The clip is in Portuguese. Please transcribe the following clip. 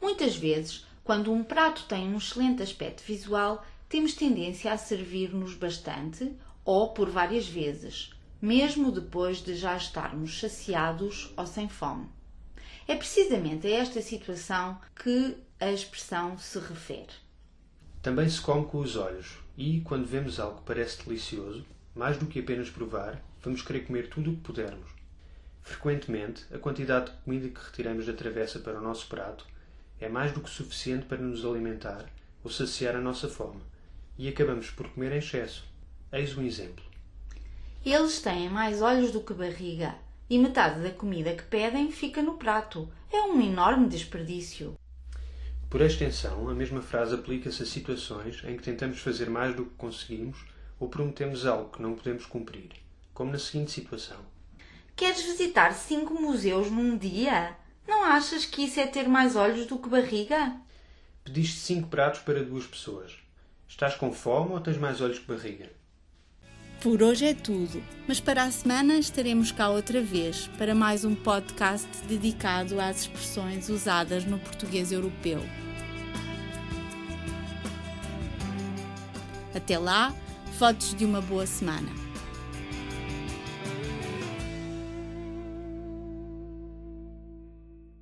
Muitas vezes, quando um prato tem um excelente aspecto visual, temos tendência a servir-nos bastante ou por várias vezes, mesmo depois de já estarmos saciados ou sem fome. É precisamente a esta situação que a expressão se refere. Também se come com os olhos e, quando vemos algo que parece delicioso, mais do que apenas provar, vamos querer comer tudo o que pudermos. Frequentemente, a quantidade de comida que retiramos da travessa para o nosso prato é mais do que suficiente para nos alimentar ou saciar a nossa fome, e acabamos por comer em excesso. Eis um exemplo. Eles têm mais olhos do que barriga, e metade da comida que pedem fica no prato. É um enorme desperdício. Por extensão, a mesma frase aplica-se a situações em que tentamos fazer mais do que conseguimos ou prometemos algo que não podemos cumprir, como na seguinte situação: Queres visitar cinco museus num dia? Não achas que isso é ter mais olhos do que barriga? Pediste cinco pratos para duas pessoas. Estás com fome ou tens mais olhos que barriga? Por hoje é tudo, mas para a semana estaremos cá outra vez para mais um podcast dedicado às expressões usadas no português europeu. Até lá, fotos de uma boa semana.